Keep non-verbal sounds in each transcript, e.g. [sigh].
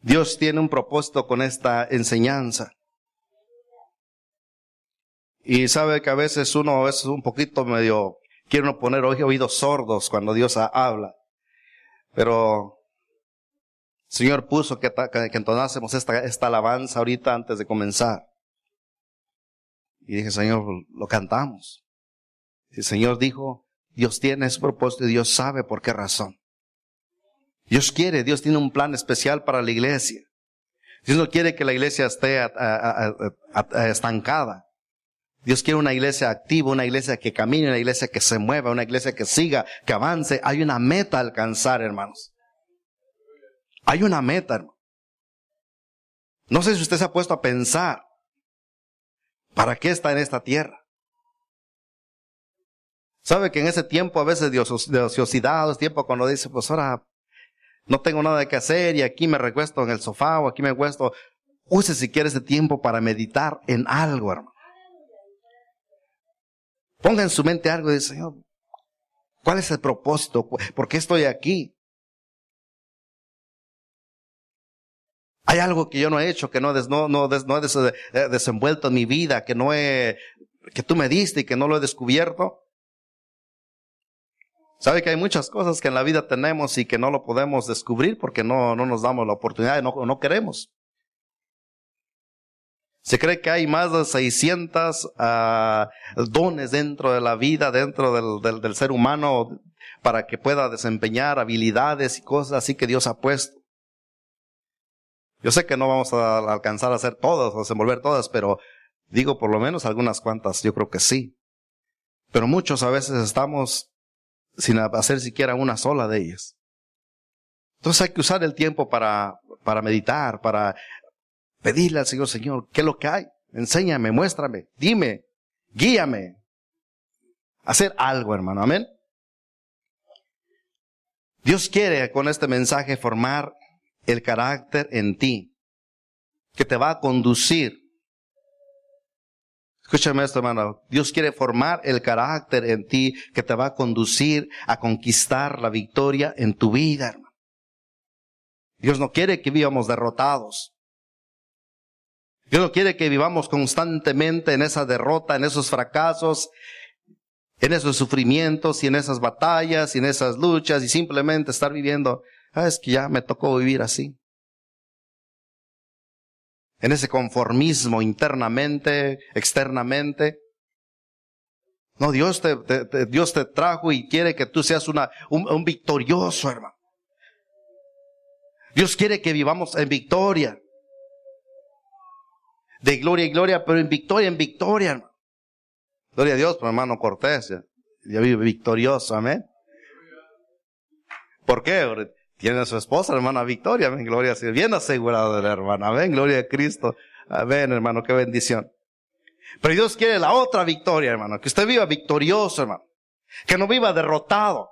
Dios tiene un propósito con esta enseñanza. Y sabe que a veces uno es un poquito medio, quiere uno poner oídos sordos cuando Dios habla. Pero Señor puso que, entonásemos esta, alabanza ahorita antes de comenzar. Y dije, Señor, lo cantamos. El Señor dijo, Dios tiene ese propósito y Dios sabe por qué razón. Dios quiere, Dios tiene un plan especial para la iglesia. Dios no quiere que la iglesia esté estancada. Dios quiere una iglesia activa, una iglesia que camine, una iglesia que se mueva, una iglesia que siga, que avance. Hay una meta a alcanzar, hermanos. Hay una meta, hermano. No sé si usted se ha puesto a pensar, ¿para qué está en esta tierra? Sabe que en ese tiempo a veces de, ociosidad, es tiempo cuando dice, pues ahora no tengo nada que hacer y aquí me recuesto en el sofá o aquí me recuesto. Use si quiere ese tiempo para meditar en algo, hermano. Ponga en su mente algo y dice, Señor, ¿cuál es el propósito? ¿Por qué estoy aquí? Hay algo que yo no he hecho, que no, no, no, no he eh, desenvuelto en mi vida, que no he, que tú me diste y que no lo he descubierto. Sabe que hay muchas cosas que en la vida tenemos y que no lo podemos descubrir porque no, no nos damos la oportunidad y no, queremos. Se cree que hay más de 600 ah, dones dentro de la vida, dentro del, del, del, ser humano, para que pueda desempeñar habilidades y cosas así que Dios ha puesto. Yo sé que no vamos a alcanzar a hacer todas o desenvolver todas, pero digo por lo menos algunas cuantas, yo creo que sí. Pero muchos a veces estamos sin hacer siquiera una sola de ellas. Entonces hay que usar el tiempo para, para meditar, para Pedirle al Señor, Señor, ¿qué es lo que hay? Enséñame, muéstrame, dime, guíame. Hacer algo, hermano, amén. Dios quiere con este mensaje formar el carácter en ti, que te va a conducir. Escúchame esto, hermano. Dios quiere formar el carácter en ti que te va a conducir a conquistar la victoria en tu vida, hermano. Dios no quiere que vivamos derrotados. Dios no quiere que vivamos constantemente en esa derrota, en esos fracasos, en esos sufrimientos y en esas batallas y en esas luchas y simplemente estar viviendo, ah, es que ya me tocó vivir así. En ese conformismo internamente, externamente. No, Dios te, Dios te trajo y quiere que tú seas una, un, victorioso, hermano. Dios quiere que vivamos en victoria de gloria y gloria, pero en victoria, en victoria, hermano. Gloria a Dios, por hermano Cortés, ya, vive victorioso, amén. ¿Por qué? Tiene a su esposa, hermana Victoria, amén, gloria a Dios, bien asegurado la hermana, amén, gloria a Cristo, amén, hermano, qué bendición. Pero Dios quiere la otra victoria, hermano, que usted viva victorioso, hermano, que no viva derrotado.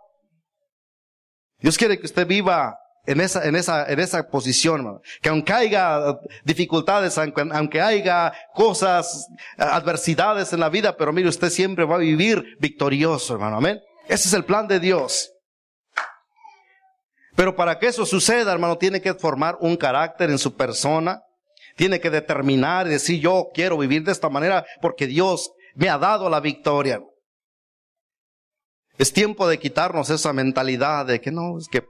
Dios quiere que usted viva en esa, en esa, en esa posición, hermano. Que aunque haya dificultades, aunque, haya cosas, adversidades en la vida, pero mire, usted siempre va a vivir victorioso, hermano. Amén. Ese es el plan de Dios. Pero para que eso suceda, hermano, tiene que formar un carácter en su persona. Tiene que determinar y decir, yo quiero vivir de esta manera porque Dios me ha dado la victoria. Es tiempo de quitarnos esa mentalidad de que no, es que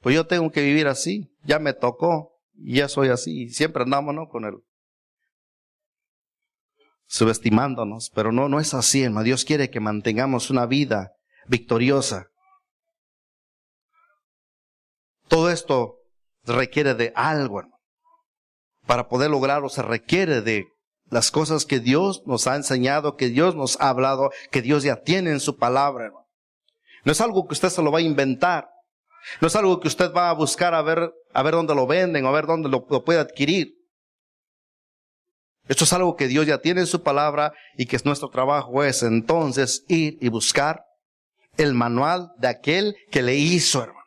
pues yo tengo que vivir así, ya me tocó, y ya soy así, siempre andamos, ¿no? Con él. Subestimándonos, pero no, no es así, hermano. Dios quiere que mantengamos una vida victoriosa. Todo esto requiere de algo, hermano. Para poder lograrlo se requiere de las cosas que Dios nos ha enseñado, que Dios nos ha hablado, que Dios ya tiene en su palabra, hermano. No es algo que usted se lo va a inventar. No es algo que usted va a buscar a ver, a ver dónde lo venden a ver dónde lo, puede adquirir. Esto es algo que Dios ya tiene en su palabra y que es nuestro trabajo es entonces ir y buscar el manual de aquel que le hizo, hermano.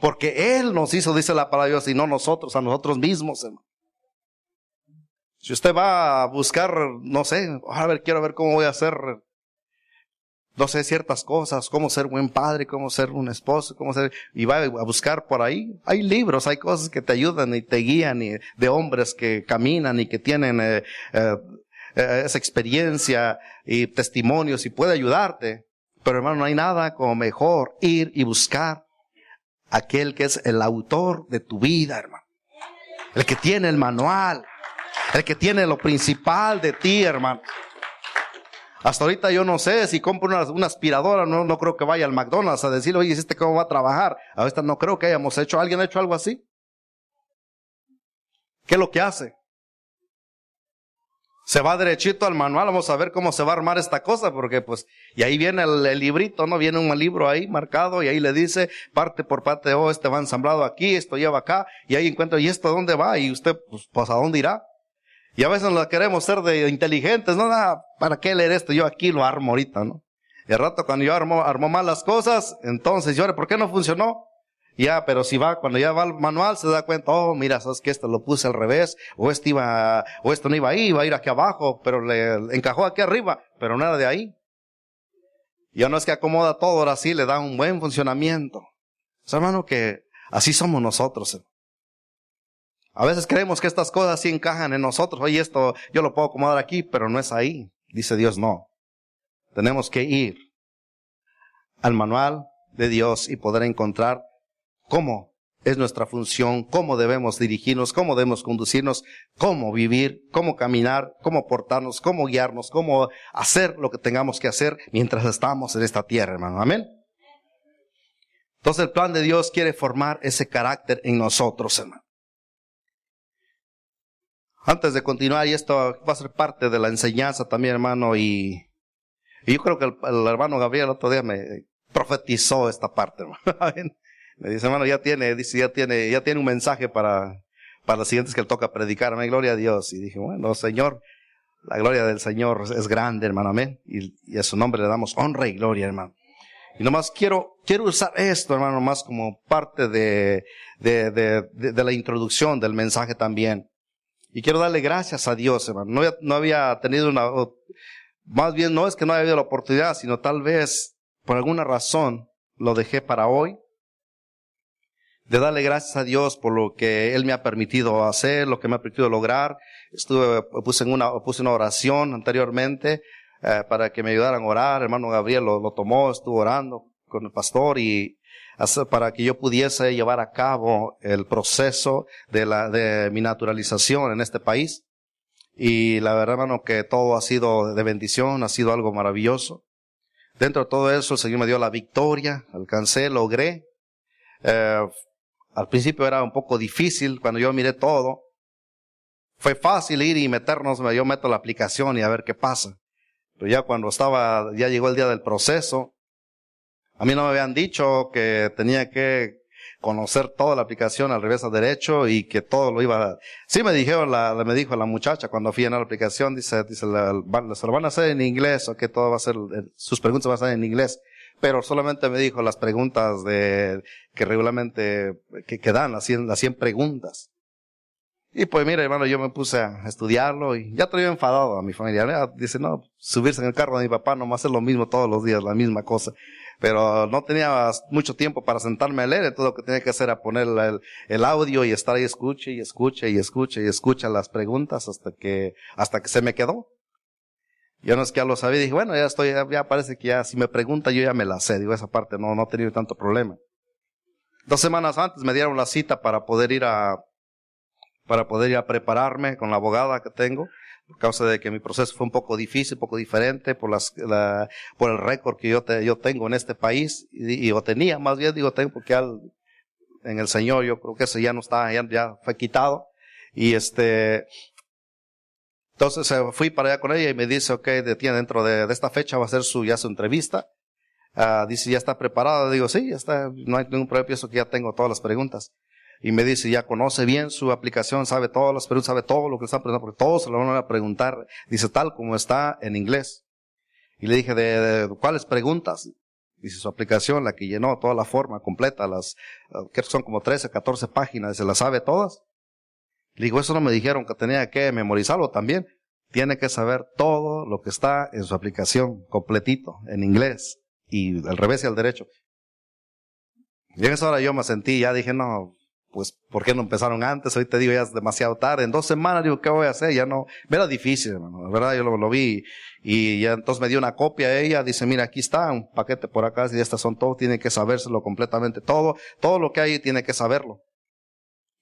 Porque Él nos hizo, dice la palabra de Dios, y no nosotros, a nosotros mismos, hermano. Si usted va a buscar, no sé, a ver, quiero ver cómo voy a hacer no sé ciertas cosas, cómo ser buen padre, cómo ser un esposo, cómo ser, y va a buscar por ahí. Hay libros, hay cosas que te ayudan y te guían y de hombres que caminan y que tienen eh, eh, eh, esa experiencia y testimonios y puede ayudarte. Pero hermano, no hay nada como mejor ir y buscar aquel que es el autor de tu vida, hermano. El que tiene el manual, el que tiene lo principal de ti, hermano. Hasta ahorita yo no sé si compro una, aspiradora, no, no creo que vaya al McDonald's a decirle, oye, ¿este cómo va a trabajar? Ahorita no creo que hayamos hecho, ¿alguien ha hecho algo así? ¿Qué es lo que hace? Se va derechito al manual, vamos a ver cómo se va a armar esta cosa, porque pues, y ahí viene el, librito, ¿no? Viene un libro ahí marcado y ahí le dice parte por parte, oh, este va ensamblado aquí, esto lleva acá, y ahí encuentra, ¿y esto dónde va? Y usted, pues, pues ¿a dónde irá? Y a veces nos queremos ser de inteligentes, no, nada, ¿para qué leer esto? Yo aquí lo armo ahorita, ¿no? Y rato cuando yo armo, armo mal las cosas, entonces yo, ¿por qué no funcionó? Ya, pero si va, cuando ya va al manual se da cuenta, oh, mira, sabes que esto lo puse al revés, o esto iba, o esto no iba ahí, iba a ir aquí abajo, pero le encajó aquí arriba, pero nada de ahí. Y no es que acomoda todo, ahora sí le da un buen funcionamiento. Es hermano que así somos nosotros. A veces creemos que estas cosas sí encajan en nosotros. Oye, esto yo lo puedo acomodar aquí, pero no es ahí. Dice Dios, no. Tenemos que ir al manual de Dios y poder encontrar cómo es nuestra función, cómo debemos dirigirnos, cómo debemos conducirnos, cómo vivir, cómo caminar, cómo portarnos, cómo guiarnos, cómo hacer lo que tengamos que hacer mientras estamos en esta tierra, hermano. Amén. Entonces el plan de Dios quiere formar ese carácter en nosotros, hermano. Antes de continuar, y esto va a ser parte de la enseñanza también, hermano, y, yo creo que el, hermano Gabriel el otro día me profetizó esta parte, hermano. [laughs] me dice, hermano, ya tiene, dice, ya tiene, ya tiene un mensaje para, para los siguientes que le toca predicar, amén, gloria a Dios. Y dije, bueno, Señor, la gloria del Señor es grande, hermano, amén. Y, y a su nombre le damos honra y gloria, hermano. Y nomás quiero, quiero usar esto, hermano, más como parte de, de, de, de la introducción del mensaje también. Y quiero darle gracias a Dios, hermano. No, no había tenido una, más bien no es que no haya habido la oportunidad, sino tal vez por alguna razón lo dejé para hoy. De darle gracias a Dios por lo que Él me ha permitido hacer, lo que me ha permitido lograr. Estuve, puse una, puse una oración anteriormente, eh, para que me ayudaran a orar. hermano Gabriel lo, lo tomó, estuvo orando con el pastor y, para que yo pudiese llevar a cabo el proceso de la, de mi naturalización en este país. Y la verdad, hermano, que todo ha sido de bendición, ha sido algo maravilloso. Dentro de todo eso, el Señor me dio la victoria, alcancé, logré. Eh, al principio era un poco difícil cuando yo miré todo. Fue fácil ir y meternos, yo meto la aplicación y a ver qué pasa. Pero ya cuando estaba, ya llegó el día del proceso, a mí no me habían dicho que tenía que conocer toda la aplicación al revés a derecho y que todo lo iba a... Sí me dijeron, la, me dijo la muchacha cuando fui a la aplicación, dice, dice, se lo van a hacer en inglés o que todo va a ser, sus preguntas van a ser en inglés. Pero solamente me dijo las preguntas de, que regularmente, que, que dan, las 100, las 100 preguntas. Y pues mira, hermano, yo me puse a estudiarlo y ya estoy enfadado a mi familia. Dice, no, subirse en el carro de mi papá no a hacer lo mismo todos los días, la misma cosa pero no tenía mucho tiempo para sentarme a leer, entonces lo que tenía que hacer era poner el, el audio y estar ahí escuche y escuche y escuche y escucha las preguntas hasta que, hasta que se me quedó. Yo no es que ya lo sabía, dije, bueno, ya estoy, ya parece que ya, si me pregunta, yo ya me la sé, digo, esa parte no, no he tenido tanto problema. Dos semanas antes me dieron la cita para poder ir a, para poder ir a prepararme con la abogada que tengo por causa de que mi proceso fue un poco difícil, un poco diferente por las, la, por el récord que yo, te, yo tengo en este país, y, y, tenía, más bien digo tengo porque al, en el Señor yo creo que ese ya no está, ya, ya fue quitado, y este, entonces eh, fui para allá con ella y me dice, ok, tiene dentro de, de, esta fecha va a ser su, ya su entrevista, uh, dice, ya está preparado, digo, sí, ya está, no hay ningún problema, pienso que ya tengo todas las preguntas y me dice, ya conoce bien su aplicación, sabe todas las preguntas, sabe todo lo que está preguntando, porque todos se lo van a preguntar, dice tal como está en inglés. Y le dije, ¿de, cuáles preguntas? Dice su aplicación, la que llenó toda la forma completa, las, que son como 13, 14 páginas, se las sabe todas. Le digo, eso no me dijeron que tenía que memorizarlo también. tiene que saber todo lo que está en su aplicación, completito, en inglés, y al revés y al derecho. Y en esa hora yo me sentí, ya dije, no, pues, ¿por qué no empezaron antes? Hoy te digo, ya es demasiado tarde. En dos semanas digo, ¿qué voy a hacer? Ya no, era difícil, hermano. La verdad, yo lo, vi. Y ya entonces me dio una copia a ella. Dice, mira, aquí está un paquete por acá. Y estas son todo. Tiene que sabérselo completamente todo. Todo lo que hay tiene que saberlo.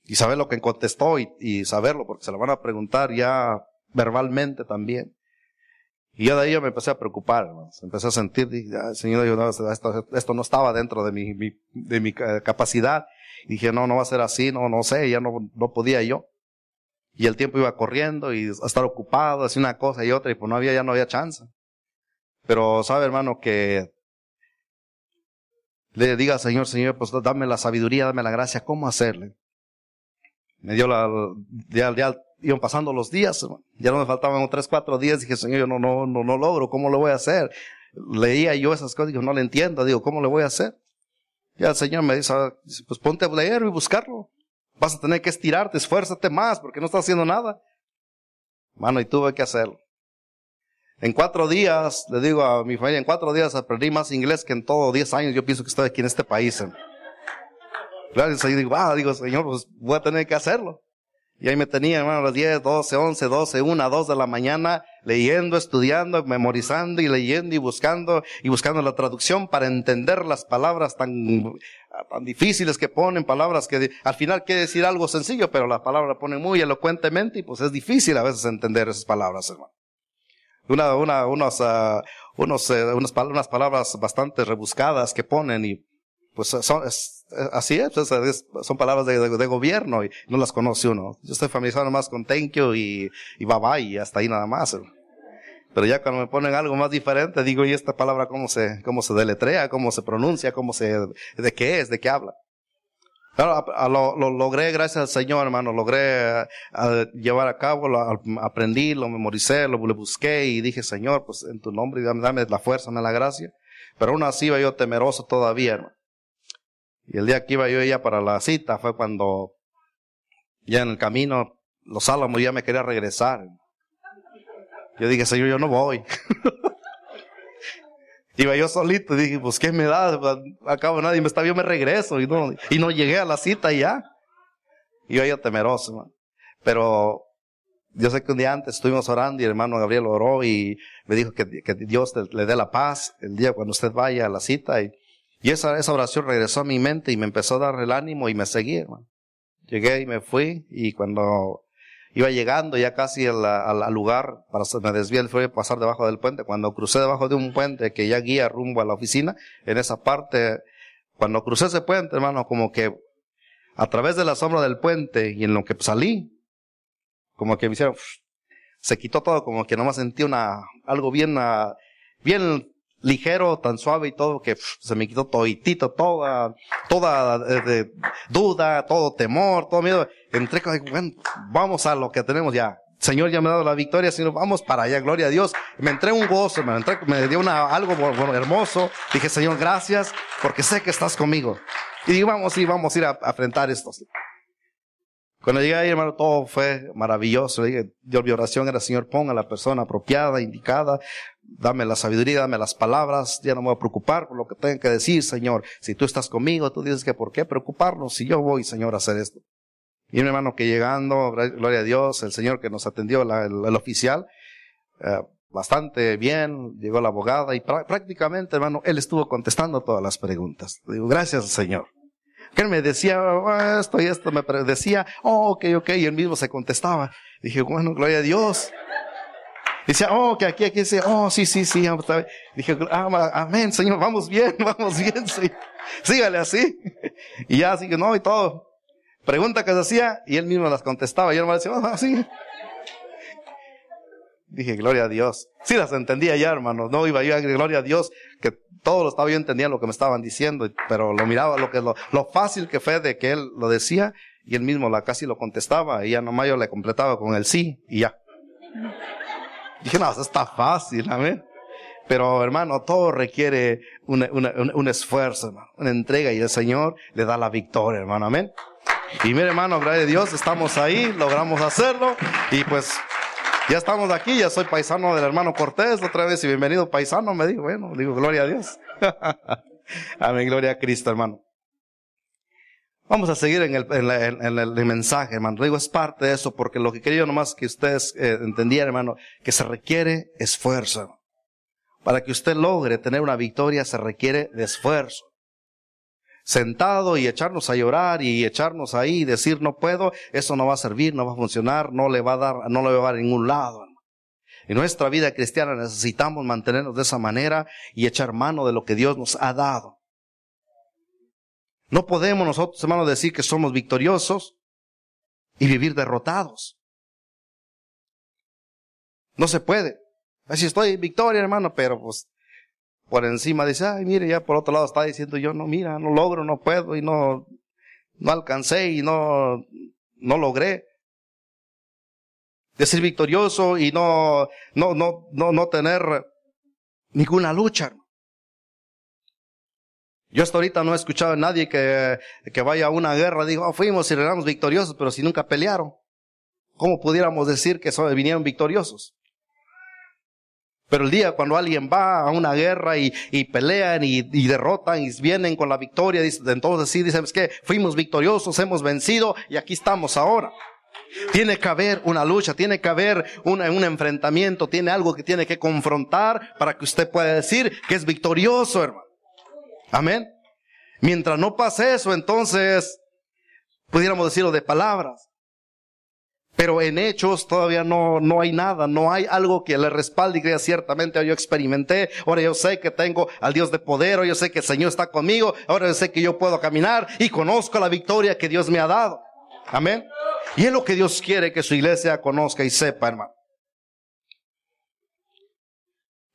Y saber lo que contestó y, saberlo, porque se lo van a preguntar ya verbalmente también. Y yo de ahí yo me empecé a preocupar, empecé a sentir, dije, Señor, yo no, esto, esto, no estaba dentro de mi, de mi capacidad. Y dije, no, no va a ser así, no, no sé, ya no, no podía yo. Y el tiempo iba corriendo y a estar ocupado, así una cosa y otra, y pues no había, ya no había chance. Pero sabe, hermano, que le diga, Señor, Señor, pues dame la sabiduría, dame la gracia, ¿cómo hacerle? Me dio la, ya, ya iban pasando los días, ya no me faltaban tres, cuatro días, dije, Señor, yo no, no, no, no logro, ¿cómo lo voy a hacer? Leía yo esas cosas, digo, no le entiendo, digo, ¿cómo le voy a hacer? Ya el Señor me dice, pues ponte a leer y buscarlo. Vas a tener que estirarte, esfuérzate más, porque no estás haciendo nada. Mano, y tuve que hacerlo. En cuatro días, le digo a mi familia, en cuatro días aprendí más inglés que en todos diez años yo pienso que estoy aquí en este país. Claro, y digo, ah, digo, Señor, pues voy a tener que hacerlo. Y ahí me tenía, hermano, a las 10, 12, 11, 12, 1, 2 de la mañana, leyendo, estudiando, memorizando y leyendo y buscando y buscando la traducción para entender las palabras tan, tan difíciles que ponen, palabras que al final quiere decir algo sencillo, pero las palabras ponen muy elocuentemente y pues es difícil a veces entender esas palabras, hermano. Una, una, unos, uh, unos, uh, unas, unas palabras bastante rebuscadas que ponen y pues son, es, así es, son palabras de, de, gobierno y no las conoce uno. Yo estoy familiarizado más con thank you y, y bye y hasta ahí nada más. Pero ya cuando me ponen algo más diferente, digo, ¿y esta palabra cómo se, cómo se deletrea, cómo se pronuncia, cómo se, de qué es, de qué habla? Claro, lo, lo, logré gracias al Señor, hermano. Logré llevar a cabo, lo, aprendí, lo memoricé, lo, busqué y dije, Señor, pues en tu nombre, dame, dame la fuerza, dame la gracia. Pero aún así iba yo temeroso todavía, hermano. Y el día que iba yo ya para la cita fue cuando ya en el camino los álamos ya me quería regresar. Yo dije, Señor, yo no voy. [laughs] iba yo solito y dije, pues qué me da, acabo nadie me está, yo me regreso y no, y llegué a la cita ya. Iba yo temeroso, pero yo sé que un día antes estuvimos orando y el hermano Gabriel oró y me dijo que Dios le dé la paz el día cuando usted vaya a la cita y y esa, esa oración regresó a mi mente y me empezó a dar el ánimo y me seguí, hermano. Llegué y me fui y cuando iba llegando ya casi al, al, lugar, para, me desvié, fue pasar debajo del puente. Cuando crucé debajo de un puente que ya guía rumbo a la oficina, en esa parte, cuando crucé ese puente, hermano, como que a través de la sombra del puente y en lo que salí, como que me hicieron, se quitó todo, como que nomás sentí una, algo bien, ah, bien ligero, tan suave y todo, que se me quitó toditito, toda, toda eh, duda, todo temor, todo miedo. Entré con, bueno, vamos a lo que tenemos ya. Señor ya me ha dado la victoria, Señor, vamos para allá, gloria a Dios. Me entré un gozo, me, entré, me dio una, algo bueno, hermoso. Dije, Señor, gracias, porque sé que estás conmigo. Y dije, vamos, sí, vamos a ir a, a enfrentar esto. Cuando llegué ahí, hermano, todo fue maravilloso. Yo, mi oración era, Señor, ponga la persona apropiada, indicada, dame la sabiduría, dame las palabras, ya no me voy a preocupar por lo que tenga que decir, Señor. Si tú estás conmigo, tú dices que por qué preocuparnos si yo voy, Señor, a hacer esto. Y mi hermano que llegando, gloria a Dios, el Señor que nos atendió, el, oficial, eh, bastante bien, llegó la abogada y prácticamente, hermano, él estuvo contestando todas las preguntas. Digo, gracias, Señor que él me decía ah, esto y esto, me decía, oh, ok, ok, y él mismo se contestaba. Dije, bueno, gloria a Dios. Decía, oh, que aquí, aquí, dice, oh, sí, sí, sí. Dije, ah, amén, Señor, vamos bien, [laughs] vamos bien, sí. Sígale así. Y ya, así que no, y todo. Pregunta que se hacía, y él mismo las contestaba. Y él me decía, oh, sí. Dije, gloria a Dios. Sí las entendía ya, hermano. No iba yo a gloria a Dios, que todo lo estaba yo entendía lo que me estaban diciendo, pero lo miraba, lo que lo, lo fácil que fue de que él lo decía, y él mismo la casi lo contestaba, y ya nomás yo le completaba con el sí, y ya. Dije, no, está fácil, amén. Pero hermano, todo requiere un, un esfuerzo, hermano, una entrega, y el Señor le da la victoria, hermano, amén. Y mire, hermano, gracias a Dios, estamos ahí, logramos hacerlo, y pues Ya estamos aquí, ya soy paisano del hermano Cortés otra vez y bienvenido paisano, me dijo, bueno, digo, gloria a Dios. [laughs] Amén, gloria a Cristo, hermano. Vamos a seguir en el, en, el, mensaje, hermano. Digo, es parte de eso, porque lo que quería nomás que ustedes eh, entendieran, hermano, que se requiere esfuerzo. Para que usted logre tener una victoria se requiere de esfuerzo. Sentado y echarnos a llorar y echarnos ahí y decir no puedo, eso no va a servir, no va a funcionar, no le va a dar, no le va a dar a ningún lado. En nuestra vida cristiana necesitamos mantenernos de esa manera y echar mano de lo que Dios nos ha dado. No podemos nosotros, hermanos, decir que somos victoriosos y vivir derrotados. No se puede. Así estoy en victoria, hermano, pero pues por encima dice, ay, mire, ya por otro lado está diciendo yo, no, mira, no logro, no puedo y no, no alcancé y no, no logré. De ser victorioso y no, no, no, no, no tener ninguna lucha. Yo hasta ahorita no he escuchado a nadie que, que vaya a una guerra, digo, oh, fuimos y éramos victoriosos, pero si nunca pelearon. ¿Cómo pudiéramos decir que vinieron victoriosos? Pero el día cuando alguien va a una guerra y, y pelean y, y, derrotan y vienen con la victoria, entonces sí dicen, es que fuimos victoriosos, hemos vencido y aquí estamos ahora. Tiene que haber una lucha, tiene que haber una, un enfrentamiento, tiene algo que tiene que confrontar para que usted pueda decir que es victorioso, hermano. Amén. Mientras no pase eso, entonces pudiéramos decirlo de palabras. Pero en hechos todavía no, no hay nada, no hay algo que le respalde y crea ciertamente, yo experimenté, ahora yo sé que tengo al Dios de poder, ahora yo sé que el Señor está conmigo, ahora yo sé que yo puedo caminar y conozco la victoria que Dios me ha dado. Amén. Y es lo que Dios quiere que su iglesia conozca y sepa, hermano.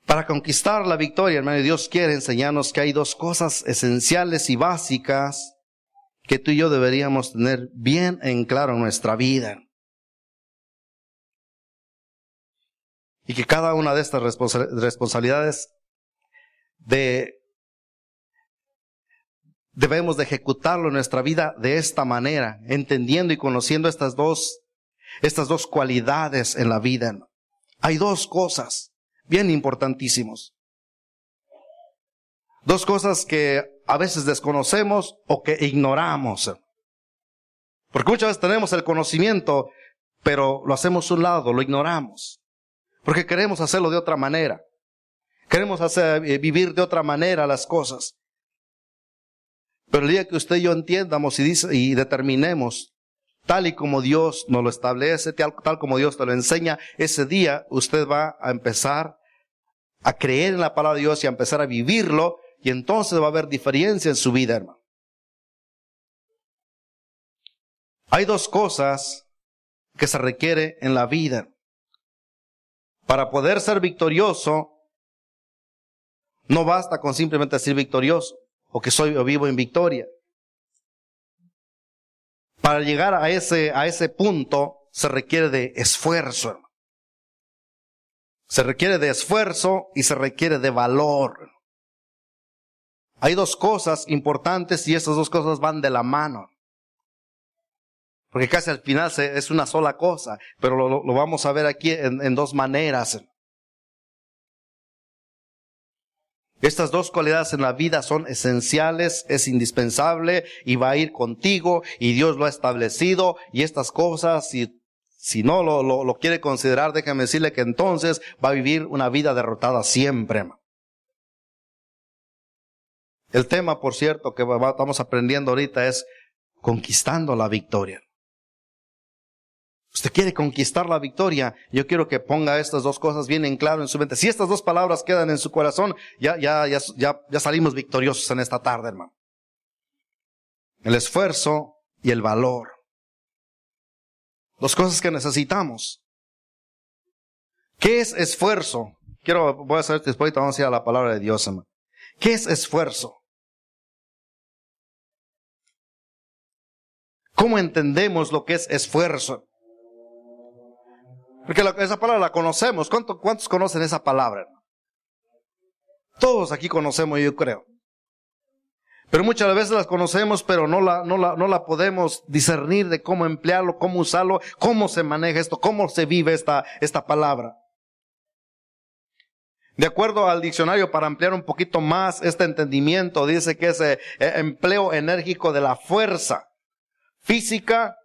Para conquistar la victoria, hermano, Dios quiere enseñarnos que hay dos cosas esenciales y básicas que tú y yo deberíamos tener bien en claro en nuestra vida. y que cada una de estas responsabilidades de, debemos de ejecutarlo en nuestra vida de esta manera, entendiendo y conociendo estas dos, estas dos cualidades en la vida. Hay dos cosas bien importantísimos. Dos cosas que a veces desconocemos o que ignoramos. Porque muchas veces tenemos el conocimiento, pero lo hacemos a un lado, lo ignoramos. Porque queremos hacerlo de otra manera. Queremos hacer, eh, vivir de otra manera las cosas. Pero el día que usted y yo entiendamos y, dice, y determinemos tal y como Dios nos lo establece, tal, tal como Dios te lo enseña, ese día usted va a empezar a creer en la palabra de Dios y a empezar a vivirlo y entonces va a haber diferencia en su vida, hermano. Hay dos cosas que se requiere en la vida. Para poder ser victorioso, no basta con simplemente ser victorioso o que soy o vivo en victoria. Para llegar a ese, a ese punto se requiere de esfuerzo. Se requiere de esfuerzo y se requiere de valor. Hay dos cosas importantes y esas dos cosas van de la mano. Porque casi al final es una sola cosa, pero lo, vamos a ver aquí en, en dos maneras. Estas dos cualidades en la vida son esenciales, es indispensable y va a ir contigo y Dios lo ha establecido y estas cosas, si, si no lo, lo, quiere considerar, déjame decirle que entonces va a vivir una vida derrotada siempre. El tema, por cierto, que estamos aprendiendo ahorita es conquistando la victoria. Usted quiere conquistar la victoria. Yo quiero que ponga estas dos cosas bien en claro en su mente. Si estas dos palabras quedan en su corazón, ya, ya, ya, ya, ya salimos victoriosos en esta tarde, hermano. El esfuerzo y el valor. Dos cosas que necesitamos. ¿Qué es esfuerzo? Quiero, voy a hacer después, vamos a ir a la palabra de Dios, hermano. ¿Qué es esfuerzo? ¿Cómo entendemos lo que es esfuerzo? Porque esa palabra la conocemos. ¿Cuántos, conocen esa palabra? Todos aquí conocemos, yo creo. Pero muchas veces las conocemos, pero no la, no la, no la podemos discernir de cómo emplearlo, cómo usarlo, cómo se maneja esto, cómo se vive esta, esta palabra. De acuerdo al diccionario, para ampliar un poquito más este entendimiento, dice que es eh, eh, empleo enérgico de la fuerza física,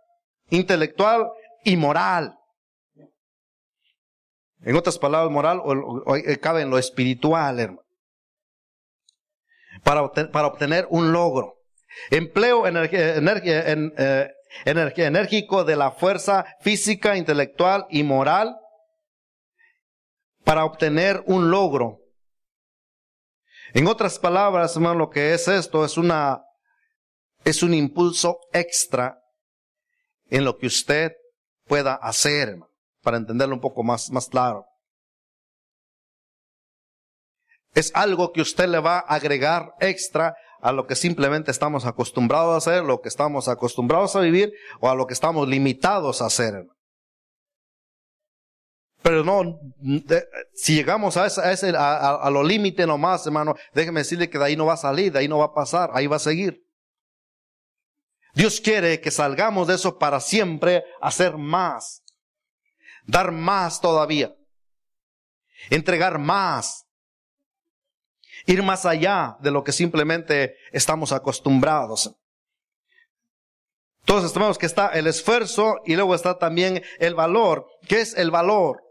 intelectual y moral. En otras palabras, moral o, eh, cabe en lo espiritual, hermano. Para, para obtener un logro. Empleo energía, enérgico de la fuerza física, intelectual y moral para obtener un logro. En otras palabras, hermano, lo que es esto es una, es un impulso extra en lo que usted pueda hacer, para entenderlo un poco más, más claro. Es algo que usted le va a agregar extra a lo que simplemente estamos acostumbrados a hacer, lo que estamos acostumbrados a vivir o a lo que estamos limitados a hacer. Pero no, si llegamos a, ese, a, a, lo límite nomás, hermano, déjeme decirle que de ahí no va a salir, de ahí no va a pasar, ahí va a seguir. Dios quiere que salgamos de eso para siempre hacer más, dar más todavía, entregar más, ir más allá de lo que simplemente estamos acostumbrados. Entonces tenemos que está el esfuerzo y luego está también el valor. ¿Qué es el valor?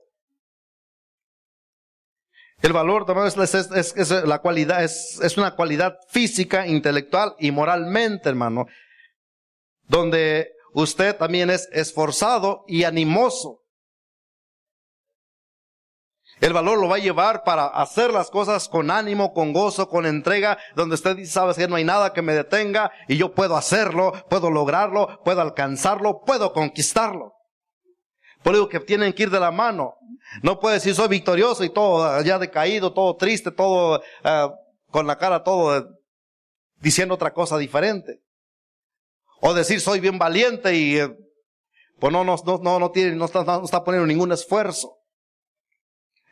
El valor también es, la cualidad, es, es una cualidad física, intelectual y moralmente, hermano, donde usted también es esforzado y animoso. El valor lo va a llevar para hacer las cosas con ánimo, con gozo, con entrega, donde usted sabe que no hay nada que me detenga y yo puedo hacerlo, puedo lograrlo, puedo alcanzarlo, puedo conquistarlo. Por eso que tienen que ir de la mano. No puede decir soy victorioso y todo ya decaído, todo triste, todo eh, con la cara todo eh, diciendo otra cosa diferente. O decir soy bien valiente y eh, pues no, no, no, no, tiene, no está, no está poniendo ningún esfuerzo.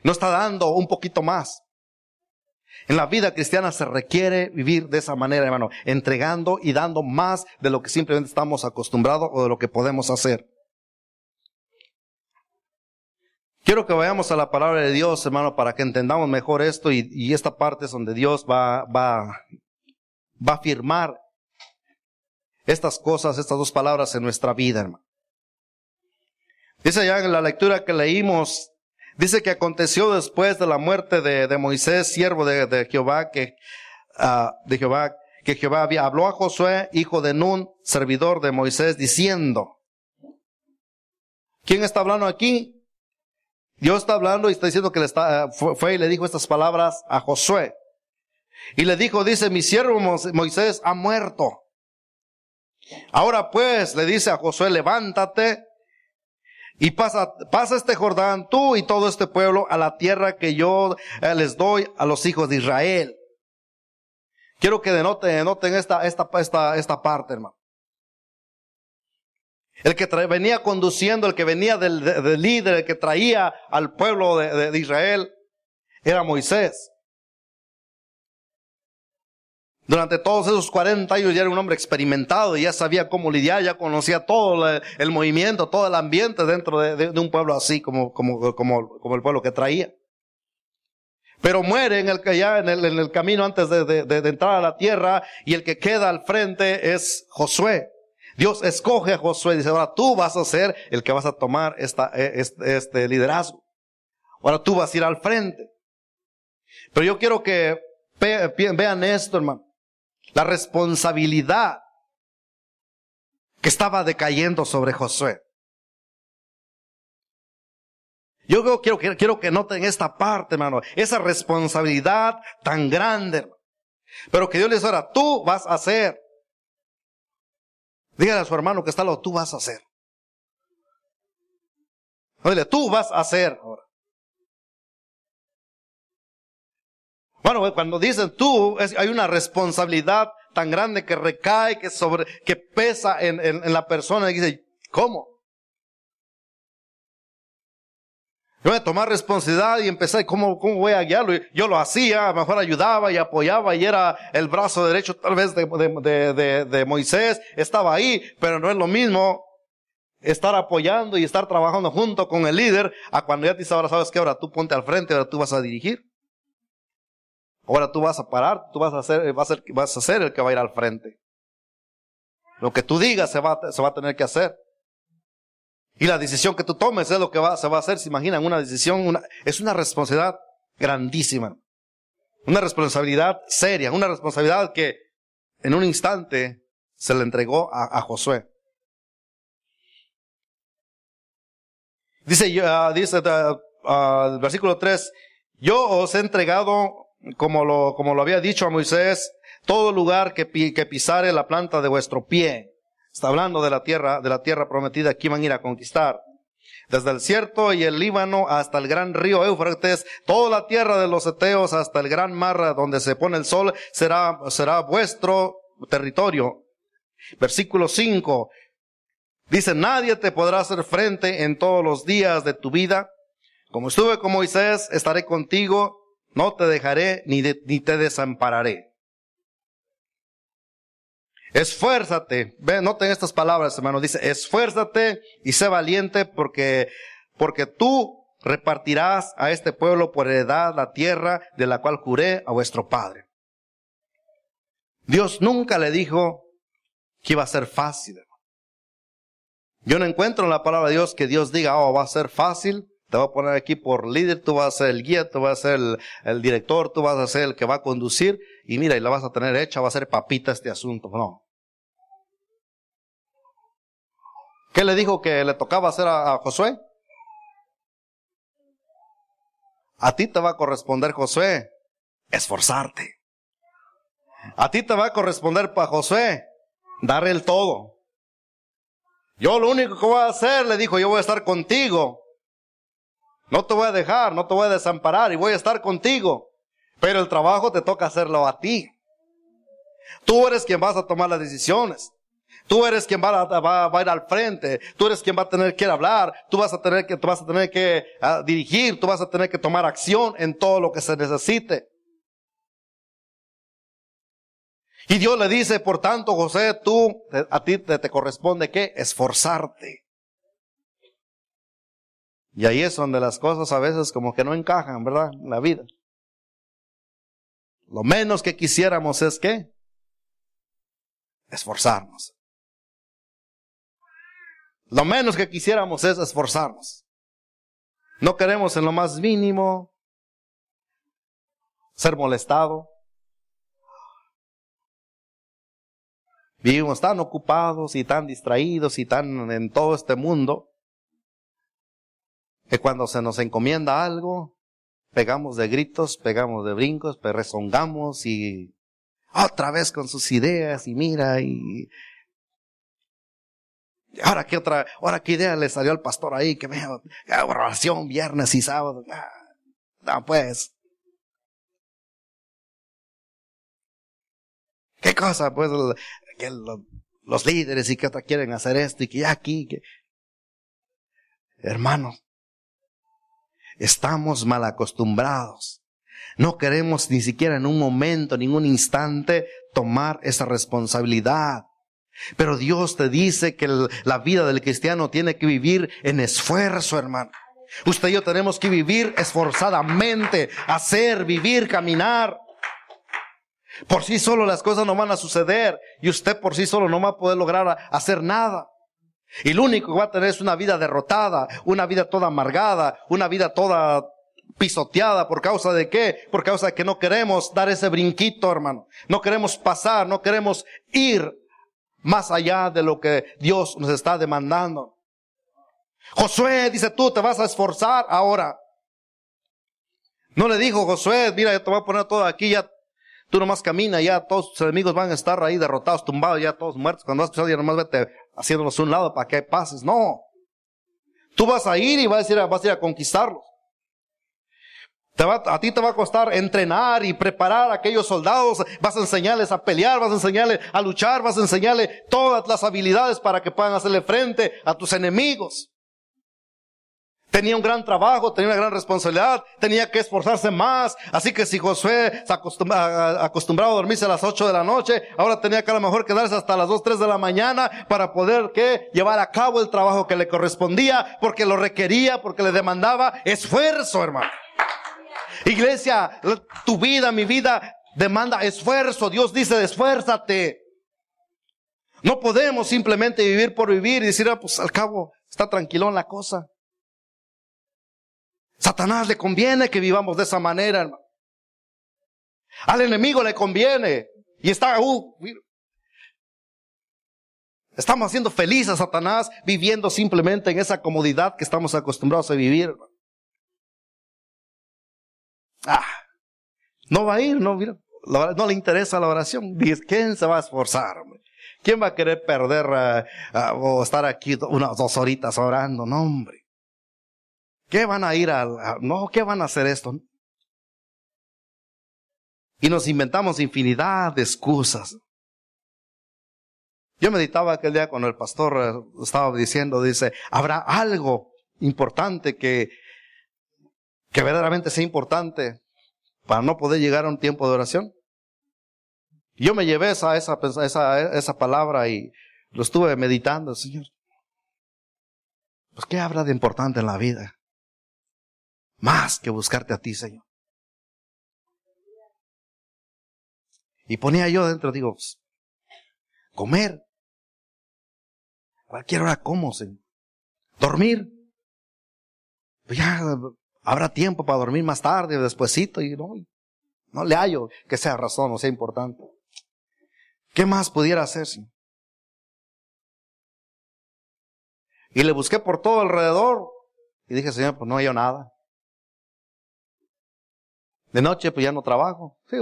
No está dando un poquito más. En la vida cristiana se requiere vivir de esa manera, hermano, entregando y dando más de lo que simplemente estamos acostumbrados o de lo que podemos hacer. Quiero que vayamos a la palabra de Dios, hermano, para que entendamos mejor esto y, esta parte es donde Dios va, va, va a afirmar estas cosas, estas dos palabras en nuestra vida, hermano. Dice ya en la lectura que leímos, dice que aconteció después de la muerte de, Moisés, siervo de, Jehová, que, ah, de Jehová, que Jehová había, habló a Josué, hijo de Nun, servidor de Moisés, diciendo, ¿quién está hablando aquí? Dios está hablando y está diciendo que le está, eh, fue, y le dijo estas palabras a Josué. Y le dijo, dice, mi siervo Moisés ha muerto. Ahora pues, le dice a Josué, levántate y pasa, pasa este Jordán, tú y todo este pueblo, a la tierra que yo eh, les doy a los hijos de Israel. Quiero que denoten, denoten esta, esta, esta, esta parte, hermano. El que venía conduciendo, el que venía del, líder, el que traía al pueblo de, Israel, era Moisés. Durante todos esos 40 años ya era un hombre experimentado, y ya sabía cómo lidiar, ya conocía todo el, movimiento, todo el ambiente dentro de, un pueblo así como, como, como, como, el pueblo que traía. Pero muere en el, ya en el, en el camino antes de entrar a la tierra y el que queda al frente es Josué. Dios escoge a Josué y dice, ahora tú vas a ser el que vas a tomar esta, e, este liderazgo. Ahora tú vas a ir al frente. Pero yo quiero que vean esto, hermano. La responsabilidad que estaba decayendo sobre Josué. Yo quiero, que noten esta parte, hermano. Esa responsabilidad tan grande. Pero que Dios les ahora, tú vas a ser Dígale a su hermano que está lo tú vas a hacer. Dile, tú vas a hacer ahora. Cuando dicen tú, hay una responsabilidad tan grande que recae, que sobre, que pesa en, en, la persona y dice, ¿cómo? Yo voy a tomar responsabilidad y empecé, ¿cómo, ¿cómo voy a guiarlo? Yo lo hacía, a lo mejor ayudaba y apoyaba y era el brazo derecho tal vez de, de, de, de, Moisés, estaba ahí, pero no es lo mismo estar apoyando y estar trabajando junto con el líder a cuando ya te dice, ahora sabes que ahora tú ponte al frente, ahora tú vas a dirigir. Ahora tú vas a parar, tú vas a ser, vas a ser, vas a ser el que va a ir al frente. Lo que tú digas se va, a tener que hacer. Y la decisión que tú tomes es lo que se va a hacer. Se imaginan una decisión, es una responsabilidad grandísima. Una responsabilidad seria, una responsabilidad que en un instante se le entregó a, Josué. Dice, uh, dice el versículo 3, yo os he entregado, como lo, como lo había dicho a Moisés, todo lugar que, que pisare la planta de vuestro pie. Está hablando de la tierra, de la tierra prometida que iban a ir a conquistar. Desde el cierto y el Líbano hasta el gran río Éufrates, toda la tierra de los Eteos hasta el gran mar donde se pone el sol será, será vuestro territorio. Versículo 5. Dice, nadie te podrá hacer frente en todos los días de tu vida. Como estuve con Moisés, estaré contigo, no te dejaré ni, ni te desampararé. Esfuérzate. Ve, noten estas palabras, hermano. Dice, esfuérzate y sé valiente porque, porque tú repartirás a este pueblo por heredad la tierra de la cual juré a vuestro padre. Dios nunca le dijo que iba a ser fácil. Yo no encuentro en la palabra de Dios que Dios diga, oh, va a ser fácil, te voy a poner aquí por líder, tú vas a ser el guía, tú vas a ser el, director, tú vas a ser el que va a conducir y mira, y la vas a tener hecha, va a ser papita este asunto. No. ¿Qué le dijo que le tocaba hacer a, Josué? A ti te va a corresponder, Josué, esforzarte. A ti te va a corresponder para Josué, dar el todo. Yo lo único que voy a hacer, le dijo, yo voy a estar contigo. No te voy a dejar, no te voy a desamparar y voy a estar contigo. Pero el trabajo te toca hacerlo a ti. Tú eres quien vas a tomar las decisiones. Tú eres quien va a, ir al frente. Tú eres quien va a tener que hablar. Tú vas a tener que, vas a tener que ah, dirigir. Tú vas a tener que tomar acción en todo lo que se necesite. Y Dios le dice, por tanto, José, tú, a ti te, te corresponde que esforzarte. Y ahí es donde las cosas a veces como que no encajan, ¿verdad? En la vida. Lo menos que quisiéramos es que esforzarnos. Lo menos que quisiéramos es esforzarnos. No queremos en lo más mínimo ser molestado. Vivimos tan ocupados y tan distraídos y tan en todo este mundo que cuando se nos encomienda algo, pegamos de gritos, pegamos de brincos, rezongamos y otra vez con sus ideas y mira y Ahora qué otra, ahora qué idea le salió al pastor ahí, que vea, oración viernes y sábado. Ah, no, pues. ¿Qué cosa? Pues que los líderes y que otra quieren hacer esto y que ya aquí, que... Hermanos, estamos mal acostumbrados. No queremos ni siquiera en un momento, ningún instante tomar esa responsabilidad. Pero Dios te dice que la vida del cristiano tiene que vivir en esfuerzo, hermano. Usted y yo tenemos que vivir esforzadamente, hacer, vivir, caminar. Por sí solo las cosas no van a suceder y usted por sí solo no va a poder lograr hacer nada. Y lo único que va a tener es una vida derrotada, una vida toda amargada, una vida toda pisoteada por causa de qué? Por causa de que no queremos dar ese brinquito, hermano. No queremos pasar, no queremos ir más allá de lo que Dios nos está demandando. Josué dice, tú te vas a esforzar ahora. No le dijo Josué, mira, yo te voy a poner todo aquí, ya tú nomás camina, ya todos tus enemigos van a estar ahí derrotados, tumbados, ya todos muertos. Cuando vas a ya nomás vete haciéndolos a un lado para que pases. No. Tú vas a ir y vas a ir a, vas a, ir a conquistarlos a ti te va a costar entrenar y preparar a aquellos soldados. Vas a enseñarles a pelear, vas a enseñarles a luchar, vas a enseñarles todas las habilidades para que puedan hacerle frente a tus enemigos. Tenía un gran trabajo, tenía una gran responsabilidad, tenía que esforzarse más. Así que si Josué se acostumbraba, acostumbraba a dormirse a las 8 de la noche, ahora tenía que a lo mejor quedarse hasta las 2, 3 de la mañana para poder que llevar a cabo el trabajo que le correspondía, porque lo requería, porque le demandaba esfuerzo, hermano. Iglesia, tu vida, mi vida, demanda esfuerzo. Dios dice, esfuérzate. No podemos simplemente vivir por vivir y decir, ah, pues al cabo está tranquilón la cosa. Satanás le conviene que vivamos de esa manera, hermano. Al enemigo le conviene. Y está, uh, estamos haciendo feliz a Satanás viviendo simplemente en esa comodidad que estamos acostumbrados a vivir. Hermano. Ah, no va a ir, no, mira, no le interesa la oración. ¿Quién se va a esforzar? ¿Quién va a querer perder uh, uh, o estar aquí unas dos horitas orando? No, hombre. ¿Qué van a ir a, no, qué van a hacer esto? Y nos inventamos infinidad de excusas. Yo meditaba aquel día cuando el pastor uh, estaba diciendo, dice, habrá algo importante que, que verdaderamente sea importante para no poder llegar a un tiempo de oración. Yo me llevé esa, esa, esa, esa palabra y lo estuve meditando, Señor. Pues, ¿qué habrá de importante en la vida? Más que buscarte a ti, Señor. Y ponía yo dentro, digo, pues, comer. Cualquier hora como, Señor. Dormir. Pues ya habrá tiempo para dormir más tarde, despuesito, y no, no le hallo que sea razón o sea importante. ¿Qué más pudiera hacer? Y le busqué por todo alrededor. Y dije, Señor, pues no hay nada. De noche, pues ya no trabajo. Sí,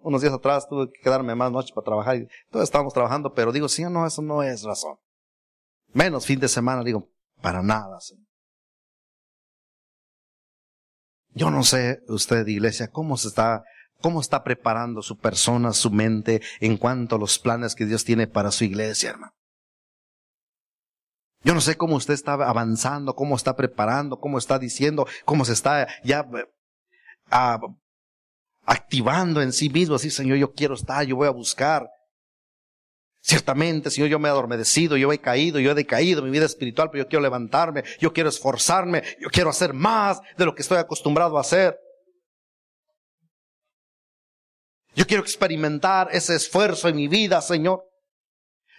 unos días atrás tuve que quedarme más noche para trabajar. Y todos estábamos trabajando, pero digo, Señor, no, eso no es razón. Menos fin de semana, digo, para nada, Señor. Yo no sé, usted, iglesia, cómo se está ¿Cómo está preparando su persona, su mente en cuanto a los planes que Dios tiene para su iglesia, hermano? Yo no sé cómo usted está avanzando, cómo está preparando, cómo está diciendo, cómo se está ya ah, activando en sí mismo. Así, Señor, yo quiero estar, yo voy a buscar. Ciertamente, Señor, yo me he adormecido, yo he caído, yo he decaído mi vida espiritual, pero yo quiero levantarme, yo quiero esforzarme, yo quiero hacer más de lo que estoy acostumbrado a hacer. Yo quiero experimentar ese esfuerzo en mi vida, Señor.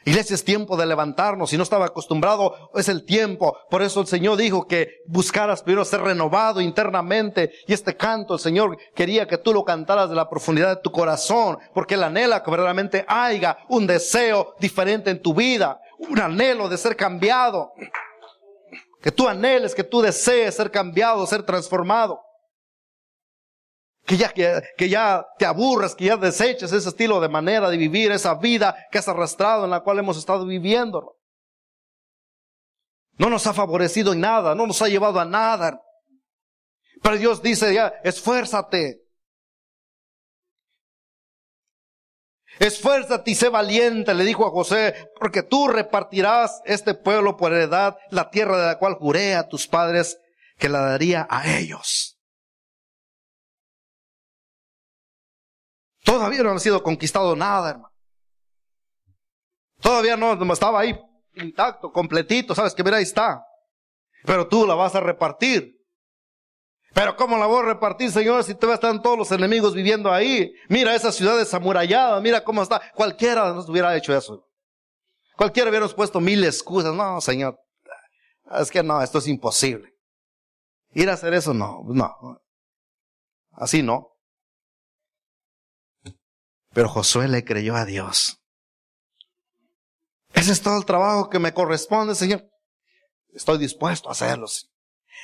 Iglesia, es tiempo de levantarnos. Si no estaba acostumbrado, es el tiempo. Por eso el Señor dijo que buscaras primero ser renovado internamente. Y este canto, el Señor quería que tú lo cantaras de la profundidad de tu corazón. Porque Él anhela que verdaderamente haya un deseo diferente en tu vida. Un anhelo de ser cambiado. Que tú anheles, que tú desees ser cambiado, ser transformado. Que ya, que, ya te aburras, que ya deseches ese estilo de manera de vivir, esa vida que has arrastrado en la cual hemos estado viviendo. No nos ha favorecido en nada, no nos ha llevado a nada. Pero Dios dice ya, esfuérzate. Esfuérzate y sé valiente, le dijo a José, porque tú repartirás este pueblo por heredad, la tierra de la cual juré a tus padres que la daría a ellos. Todavía no ha sido conquistado nada, hermano. Todavía no estaba ahí intacto, completito, sabes que mira ahí está. Pero tú la vas a repartir. Pero ¿cómo la voy a repartir, Señor, si todavía están todos los enemigos viviendo ahí? Mira esas ciudades amuralladas, mira cómo está. Cualquiera nos hubiera hecho eso. Cualquiera hubiera puesto mil excusas. No, Señor, es que no, esto es imposible. Ir a hacer eso, no, no. Así no. Pero Josué le creyó a Dios. Ese es todo el trabajo que me corresponde, Señor. Estoy dispuesto a hacerlo.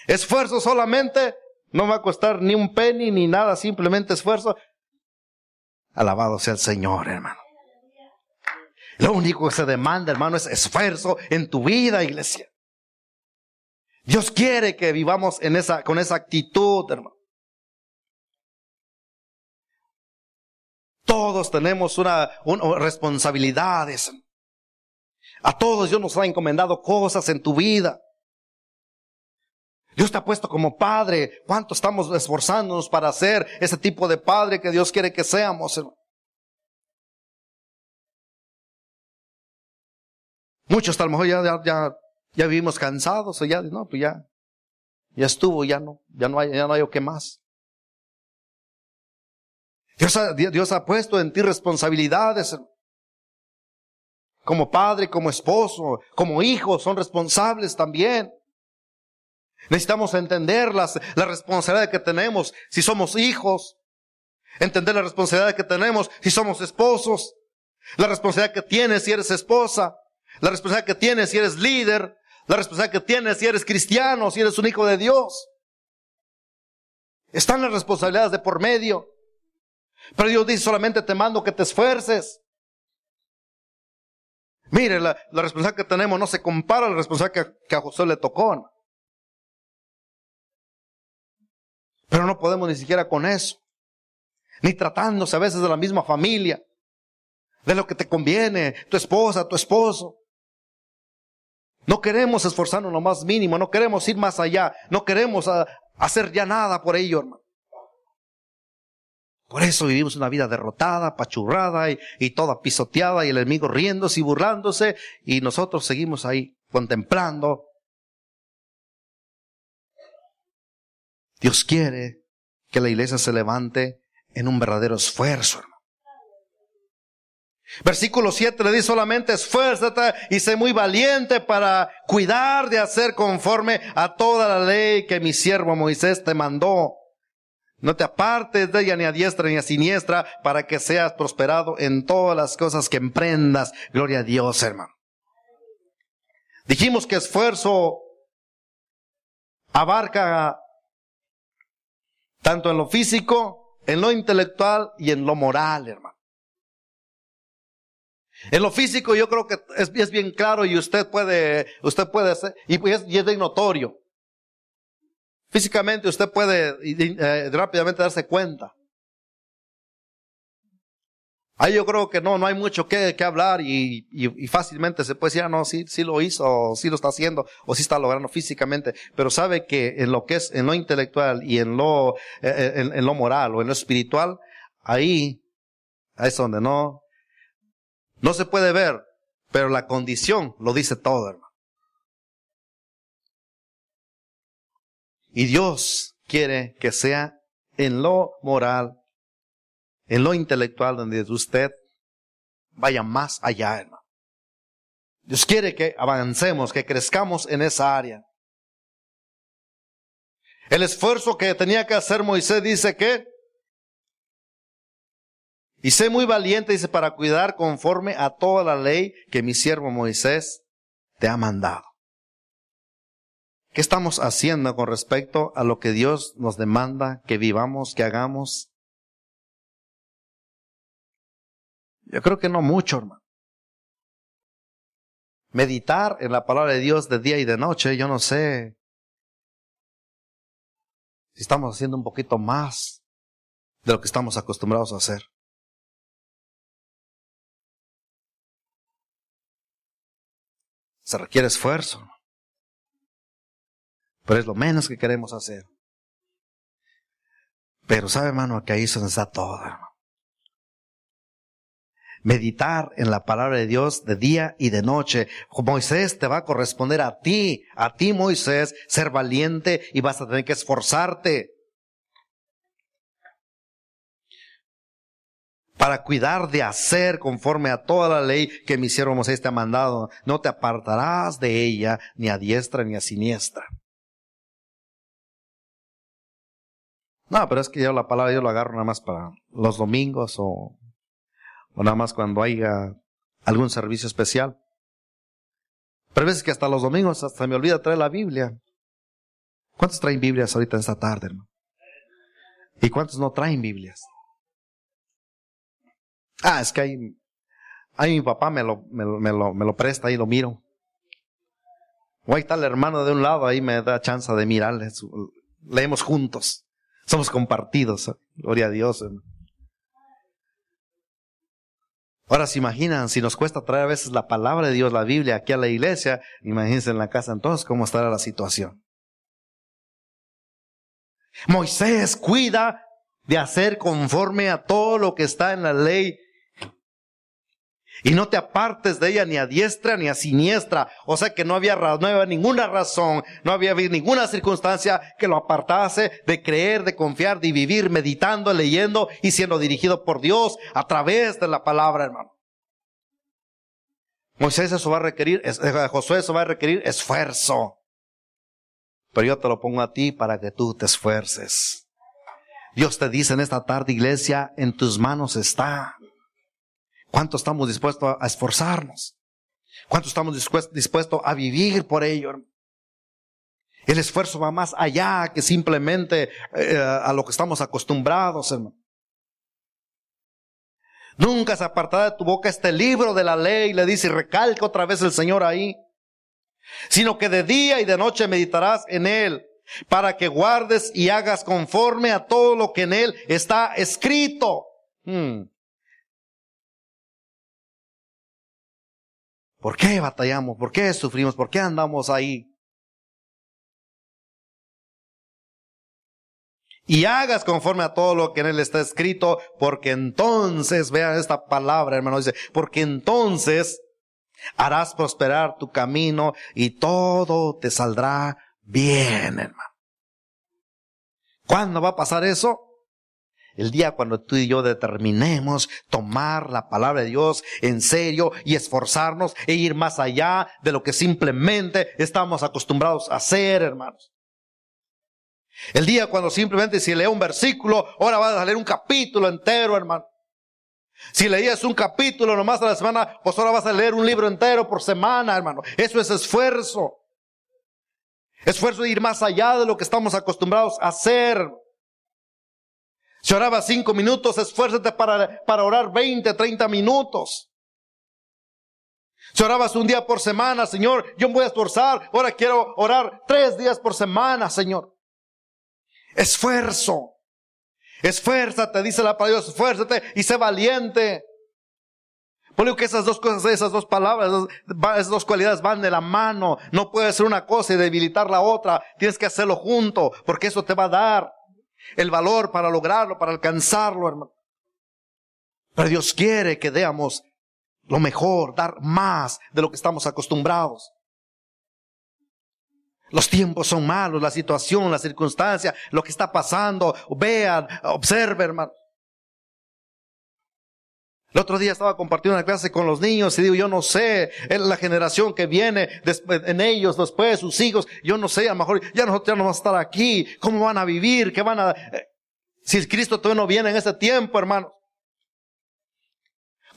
Esfuerzo solamente, no me va a costar ni un penny ni nada, simplemente esfuerzo. Alabado sea el Señor, hermano. Lo único que se demanda, hermano, es esfuerzo en tu vida, iglesia. Dios quiere que vivamos con esa actitud, hermano. Todos tenemos una, responsabilidades. A todos Dios nos ha encomendado cosas en tu vida. Dios te ha puesto como padre. ¿Cuánto estamos esforzándonos para ser ese tipo de padre que Dios quiere que seamos? Muchos a lo mejor ya, ya, ya, vivimos cansados ya, no, pues ya, ya estuvo, ya no, ya no hay, ya no hay o qué más. Dios ha, Dios ha puesto en ti responsabilidades. Como padre, como esposo, como hijo, son responsables también. Necesitamos entender las, la responsabilidad que tenemos si somos hijos. Entender la responsabilidad que tenemos si somos esposos. La responsabilidad que tienes si eres esposa. La responsabilidad que tienes si eres líder. La responsabilidad que tienes si eres cristiano, si eres un hijo de Dios. Están las responsabilidades de por medio. Pero Dios dice solamente te mando que te esfuerces. Mire, la, responsabilidad que tenemos no se compara a la responsabilidad que, que a José le tocó. Pero no podemos ni siquiera con eso. Ni tratándose a veces de la misma familia. De lo que te conviene, tu esposa, tu esposo. No queremos esforzarnos lo más mínimo, no queremos ir más allá, no queremos ah, hacer ya nada por ello, hermano. Por eso vivimos una vida derrotada, pachurrada y, y, toda pisoteada y el enemigo riéndose y burlándose y nosotros seguimos ahí contemplando Dios quiere que la iglesia se levante en un verdadero esfuerzo. Versículo 7 le dice solamente esfuérzate y sé muy valiente para cuidar de hacer conforme a toda la ley que mi siervo Moisés te mandó. No te apartes de ella ni a diestra ni a siniestra para que seas prosperado en todas las cosas que emprendas. Gloria a Dios, hermano. Dijimos que esfuerzo abarca tanto en lo físico, en lo intelectual y en lo moral, hermano. En lo físico yo creo que es, bien claro y usted puede, usted puede ser, y es, y es notorio. Físicamente usted puede eh, rápidamente darse cuenta. Ahí yo creo que no, no hay mucho que, que hablar y, y, fácilmente se puede decir, ah, no, sí, sí lo hizo, o sí lo está haciendo, o sí está logrando físicamente, pero sabe que en lo que es, en lo intelectual y en lo, eh, eh, en, en lo moral o en lo espiritual, ahí, ahí es donde no, no se puede ver, pero la condición lo dice todo, hermano. Y Dios quiere que sea en lo moral en lo intelectual donde usted vaya más allá, hermano. Dios quiere que avancemos, que crezcamos en esa área. El esfuerzo que tenía que hacer Moisés dice que, y sé muy valiente, dice, para cuidar conforme a toda la ley que mi siervo Moisés te ha mandado. ¿Qué estamos haciendo con respecto a lo que Dios nos demanda que vivamos, que hagamos Yo creo que no mucho, hermano. Meditar en la palabra de Dios de día y de noche, yo no sé si estamos haciendo un poquito más de lo que estamos acostumbrados a hacer. Se requiere esfuerzo, pero es lo menos que queremos hacer. Pero sabe, hermano, que ahí se nos está todo, meditar en la palabra de Dios de día y de noche. Moisés te va a corresponder a ti, a ti Moisés, ser valiente y vas a tener que esforzarte. para cuidar de hacer conforme a toda la ley que mi siervo Moisés te ha mandado. No te apartarás de ella ni a diestra ni a siniestra. No, pero es que yo la palabra yo lo agarro nada más para los domingos o o nada más cuando haya algún servicio especial. Pero a veces que hasta los domingos hasta me olvida traer la Biblia. ¿Cuántos traen Biblias ahorita en esta tarde, hermano? ¿Y cuántos no traen Biblias? Ah, es que ahí, ahí mi papá me lo, me, lo, me lo presta y lo miro. O ahí está el hermano de un lado, ahí me da chance de mirarle. Leemos juntos. Somos compartidos. Gloria a Dios. Ahora se imaginan, si nos cuesta traer a veces la palabra de Dios, la Biblia, aquí a la iglesia, imagínense en la casa entonces cómo estará la situación. Moisés cuida de hacer conforme a todo lo que está en la ley. Y no te apartes de ella ni a diestra ni a siniestra. O sea que no había, no había ninguna razón, no había ninguna circunstancia que lo apartase de creer, de confiar, de vivir meditando, leyendo y siendo dirigido por Dios a través de la palabra, hermano. Moisés eso va a requerir, eh, Josué eso va a requerir esfuerzo. Pero yo te lo pongo a ti para que tú te esfuerces. Dios te dice en esta tarde, iglesia, en tus manos está. ¿Cuánto estamos dispuestos a esforzarnos? ¿Cuánto estamos dispuestos a vivir por ello? El esfuerzo va más allá que simplemente eh, a lo que estamos acostumbrados, hermano. Nunca se apartará de tu boca este libro de la ley, le dice y recalca otra vez el Señor ahí, sino que de día y de noche meditarás en él, para que guardes y hagas conforme a todo lo que en él está escrito. Hmm. ¿Por qué batallamos? ¿Por qué sufrimos? ¿Por qué andamos ahí? Y hagas conforme a todo lo que en él está escrito, porque entonces, vean esta palabra, hermano, dice, porque entonces harás prosperar tu camino y todo te saldrá bien, hermano. ¿Cuándo va a pasar eso? El día cuando tú y yo determinemos tomar la palabra de Dios en serio y esforzarnos e ir más allá de lo que simplemente estamos acostumbrados a hacer, hermanos. El día cuando simplemente si lee un versículo, ahora vas a leer un capítulo entero, hermano. Si leías un capítulo nomás a la semana, pues ahora vas a leer un libro entero por semana, hermano. Eso es esfuerzo. Esfuerzo de ir más allá de lo que estamos acostumbrados a hacer. Si oraba cinco minutos, esfuérzate para, para orar 20, 30 minutos. Si orabas un día por semana, Señor, yo me voy a esforzar. Ahora quiero orar tres días por semana, Señor. Esfuerzo. Esfuérzate, dice la palabra Dios, esfuérzate y sé valiente. Por que esas dos cosas, esas dos palabras, esas dos cualidades van de la mano. No puede ser una cosa y debilitar la otra. Tienes que hacerlo junto, porque eso te va a dar el valor para lograrlo, para alcanzarlo, hermano. Pero Dios quiere que veamos lo mejor, dar más de lo que estamos acostumbrados. Los tiempos son malos, la situación, la circunstancia, lo que está pasando. Vean, observen, hermano. El otro día estaba compartiendo una clase con los niños y digo, yo no sé, la generación que viene en ellos después, sus hijos, yo no sé, a lo mejor ya nosotros ya no vamos a estar aquí, cómo van a vivir, qué van a... Eh, si Cristo todavía no viene en ese tiempo, hermano.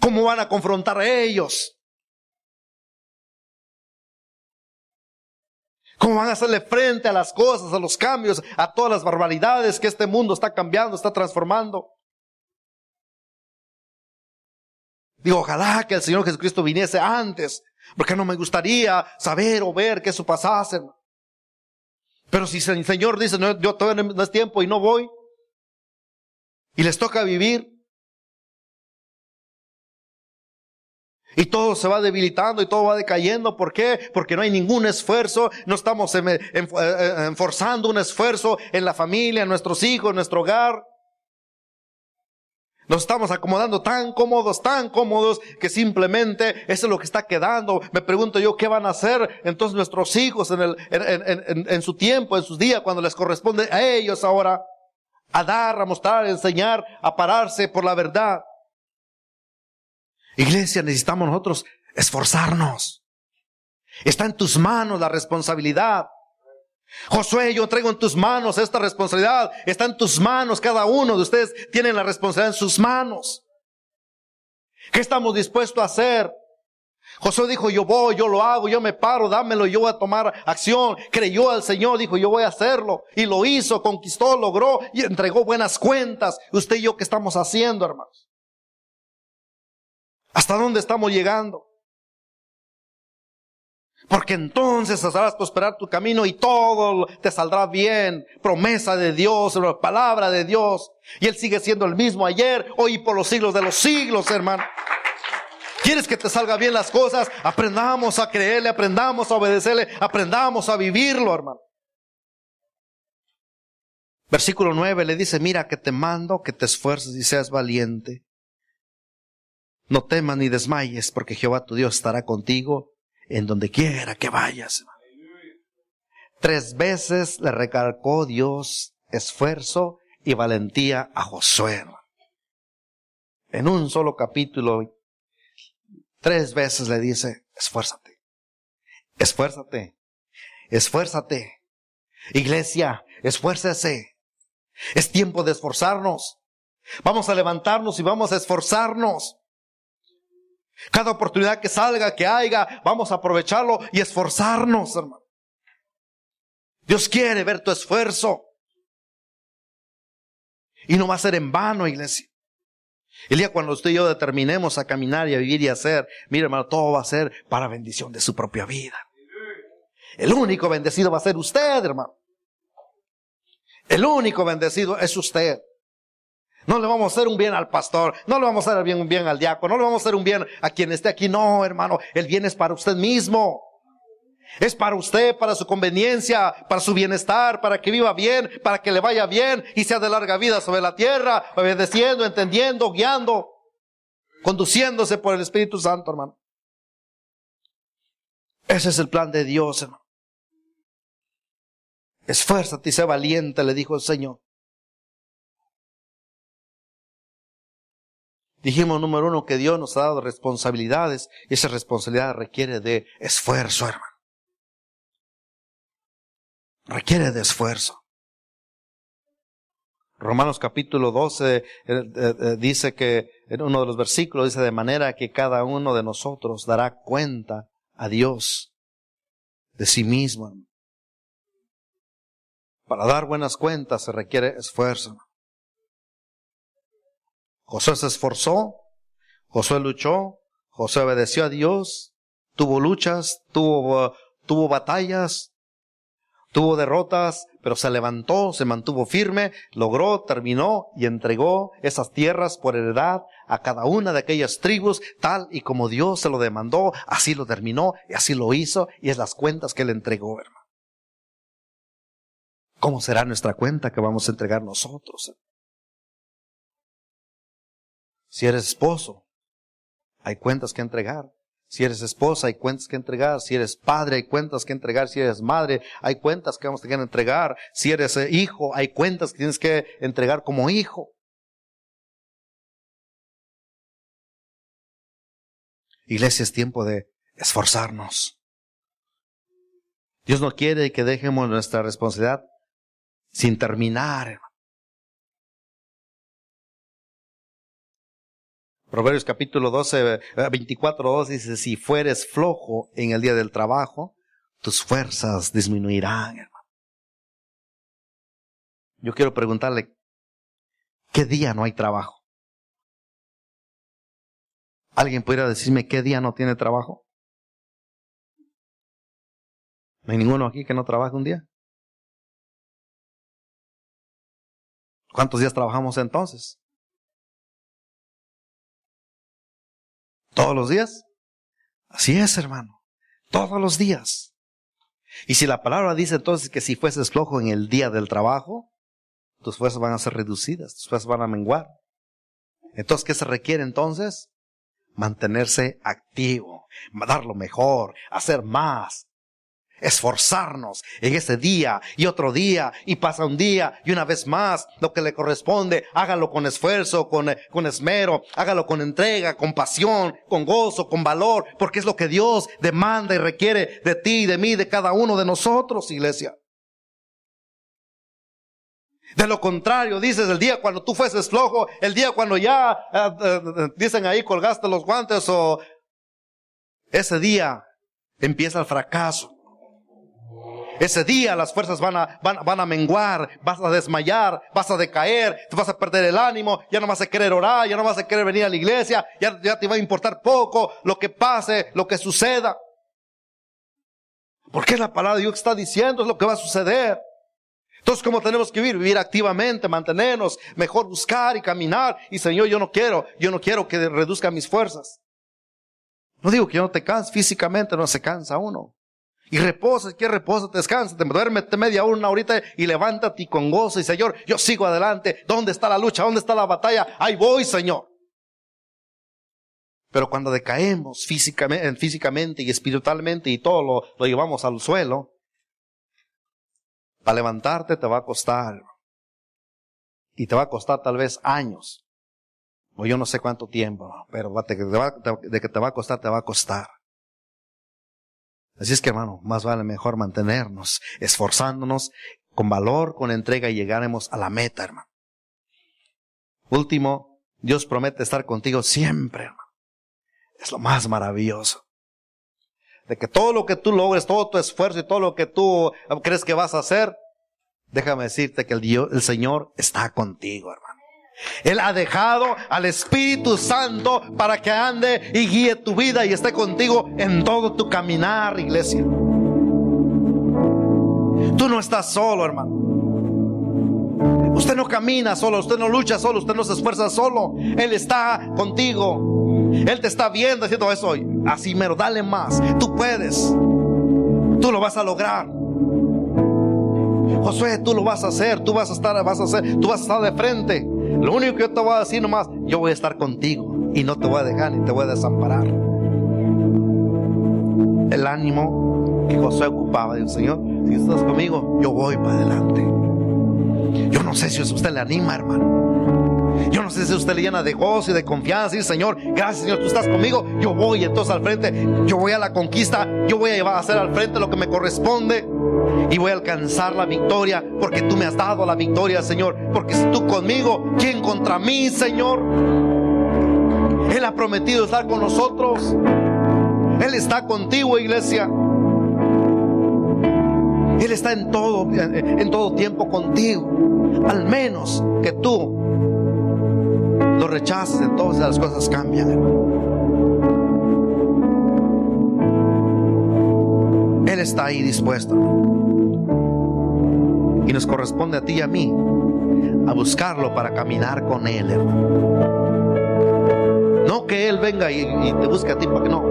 ¿Cómo van a confrontar a ellos? ¿Cómo van a hacerle frente a las cosas, a los cambios, a todas las barbaridades que este mundo está cambiando, está transformando? Digo, ojalá que el Señor Jesucristo viniese antes, porque no me gustaría saber o ver que eso pasase. Pero si el Señor dice, no, yo todavía no es tiempo y no voy, y les toca vivir, Y todo se va debilitando y todo va decayendo. ¿Por qué? Porque no hay ningún esfuerzo. No estamos enforzando un esfuerzo en la familia, en nuestros hijos, en nuestro hogar. Nos estamos acomodando tan cómodos, tan cómodos, que simplemente eso es lo que está quedando. Me pregunto yo, ¿qué van a hacer entonces nuestros hijos en, el, en, en, su tiempo, en sus días, cuando les corresponde a ellos ahora? A dar, a mostrar, a enseñar, a pararse por la verdad. Iglesia, necesitamos nosotros esforzarnos. Está en tus manos la responsabilidad. Josué, yo traigo en tus manos esta responsabilidad. Está en tus manos. Cada uno de ustedes tiene la responsabilidad en sus manos. ¿Qué estamos dispuestos a hacer? Josué dijo, yo voy, yo lo hago, yo me paro, dámelo, yo voy a tomar acción. Creyó al Señor, dijo, yo voy a hacerlo. Y lo hizo, conquistó, logró y entregó buenas cuentas. Usted y yo, ¿qué estamos haciendo, hermanos? ¿Hasta dónde estamos llegando? Porque entonces harás prosperar tu camino y todo te saldrá bien. Promesa de Dios, palabra de Dios. Y Él sigue siendo el mismo ayer, hoy y por los siglos de los siglos, hermano. ¿Quieres que te salga bien las cosas? Aprendamos a creerle, aprendamos a obedecerle, aprendamos a vivirlo, hermano. Versículo 9 le dice, mira que te mando que te esfuerces y seas valiente. No temas ni desmayes, porque Jehová tu Dios estará contigo en donde quiera que vayas. Tres veces le recalcó Dios esfuerzo y valentía a Josué. En un solo capítulo, tres veces le dice, esfuérzate, esfuérzate, esfuérzate. Iglesia, esfuércese. Es tiempo de esforzarnos. Vamos a levantarnos y vamos a esforzarnos. Cada oportunidad que salga, que haya, vamos a aprovecharlo y esforzarnos, hermano. Dios quiere ver tu esfuerzo. Y no va a ser en vano, iglesia. El día cuando usted y yo determinemos a caminar y a vivir y a hacer, mire hermano, todo va a ser para bendición de su propia vida. El único bendecido va a ser usted, hermano. El único bendecido es usted. No le vamos a hacer un bien al pastor, no le vamos a hacer un bien al diácono, no le vamos a hacer un bien a quien esté aquí. No, hermano, el bien es para usted mismo. Es para usted, para su conveniencia, para su bienestar, para que viva bien, para que le vaya bien y sea de larga vida sobre la tierra, obedeciendo, entendiendo, guiando, conduciéndose por el Espíritu Santo, hermano. Ese es el plan de Dios, hermano. Esfuérzate y sé valiente, le dijo el Señor. Dijimos, número uno, que Dios nos ha dado responsabilidades y esa responsabilidad requiere de esfuerzo, hermano. Requiere de esfuerzo. Romanos capítulo 12 eh, eh, eh, dice que en uno de los versículos dice de manera que cada uno de nosotros dará cuenta a Dios de sí mismo. Para dar buenas cuentas se requiere esfuerzo. Josué se esforzó, Josué luchó, Josué obedeció a Dios, tuvo luchas, tuvo, tuvo batallas, tuvo derrotas, pero se levantó, se mantuvo firme, logró, terminó y entregó esas tierras por heredad a cada una de aquellas tribus, tal y como Dios se lo demandó, así lo terminó y así lo hizo, y es las cuentas que le entregó, hermano. ¿Cómo será nuestra cuenta que vamos a entregar nosotros? Si eres esposo, hay cuentas que entregar. Si eres esposa, hay cuentas que entregar. Si eres padre, hay cuentas que entregar. Si eres madre, hay cuentas que vamos a tener que entregar. Si eres eh, hijo, hay cuentas que tienes que entregar como hijo. Iglesia, es tiempo de esforzarnos. Dios no quiere que dejemos nuestra responsabilidad sin terminar. Proverbios capítulo 12, 24, 2 dice, si fueres flojo en el día del trabajo, tus fuerzas disminuirán, hermano. Yo quiero preguntarle, ¿qué día no hay trabajo? ¿Alguien pudiera decirme qué día no tiene trabajo? ¿No hay ninguno aquí que no trabaje un día? ¿Cuántos días trabajamos entonces? ¿Todos los días? Así es, hermano. Todos los días. Y si la palabra dice entonces que si fueses flojo en el día del trabajo, tus fuerzas van a ser reducidas, tus fuerzas van a menguar. Entonces, ¿qué se requiere entonces? Mantenerse activo, dar lo mejor, hacer más, esforzarnos en ese día y otro día y pasa un día y una vez más lo que le corresponde, hágalo con esfuerzo, con, con esmero, hágalo con entrega, con pasión, con gozo, con valor, porque es lo que Dios demanda y requiere de ti, de mí, de cada uno de nosotros, iglesia. De lo contrario, dices el día cuando tú fueses flojo, el día cuando ya, eh, eh, dicen ahí, colgaste los guantes o ese día empieza el fracaso. Ese día las fuerzas van a, van, a menguar, vas a desmayar, vas a decaer, te vas a perder el ánimo, ya no vas a querer orar, ya no vas a querer venir a la iglesia, ya, ya te va a importar poco lo que pase, lo que suceda. Porque la palabra de Dios que está diciendo, es lo que va a suceder. Entonces, ¿cómo tenemos que vivir? Vivir activamente, mantenernos, mejor buscar y caminar. Y Señor, yo no quiero, yo no quiero que reduzca mis fuerzas. No digo que yo no te canse, físicamente no se cansa uno. Y reposa, que reposa, descansa, duérmete media una horita y levántate con gozo y Señor, yo sigo adelante. ¿Dónde está la lucha? ¿Dónde está la batalla? Ahí voy, Señor. Pero cuando decaemos físicamente, físicamente y espiritualmente y todo lo, lo llevamos al suelo, para levantarte te va a costar. Y te va a costar tal vez años. O yo no sé cuánto tiempo, pero de que te va a costar, te va a costar. Así es que hermano, más vale mejor mantenernos, esforzándonos con valor, con entrega y llegaremos a la meta, hermano. Último, Dios promete estar contigo siempre, hermano. Es lo más maravilloso. De que todo lo que tú logres, todo tu esfuerzo y todo lo que tú crees que vas a hacer, déjame decirte que el, Dios, el Señor está contigo, hermano. Él ha dejado al Espíritu Santo para que ande y guíe tu vida y esté contigo en todo tu caminar, iglesia. Tú no estás solo, hermano. Usted no camina solo, usted no lucha solo, usted no se esfuerza solo. Él está contigo. Él te está viendo haciendo eso. Así mero, dale más. Tú puedes. Tú lo vas a lograr. Josué, tú lo vas a hacer, tú vas a estar, vas a hacer, tú vas a estar de frente. Lo único que yo te voy a decir nomás, yo voy a estar contigo y no te voy a dejar ni te voy a desamparar. El ánimo que José ocupaba, del Señor, si estás conmigo, yo voy para adelante. Yo no sé si usted le anima, hermano. Yo no sé si usted le llena de gozo y de confianza. Y Señor, gracias Señor, tú estás conmigo. Yo voy entonces al frente. Yo voy a la conquista. Yo voy a llevar a hacer al frente lo que me corresponde y voy a alcanzar la victoria porque tú me has dado la victoria, Señor. Porque si tú conmigo, ¿quién contra mí, Señor? Él ha prometido estar con nosotros. Él está contigo, iglesia. Él está en todo, en todo tiempo contigo. Al menos que tú lo rechaces, entonces las cosas cambian, Él está ahí dispuesto. Y nos corresponde a ti y a mí a buscarlo para caminar con Él, No que Él venga y, te busque a ti, porque no.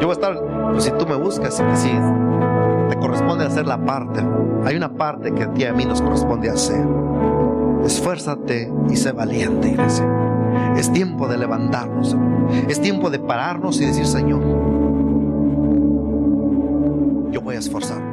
Yo voy a estar, pues si tú me buscas, te corresponde hacer la parte. Hay una parte que a ti y a mí nos corresponde hacer. Esfuérzate y sé valiente, iglesia. Es tiempo de levantarnos. Es tiempo de pararnos y decir, Señor, yo voy a esforzar.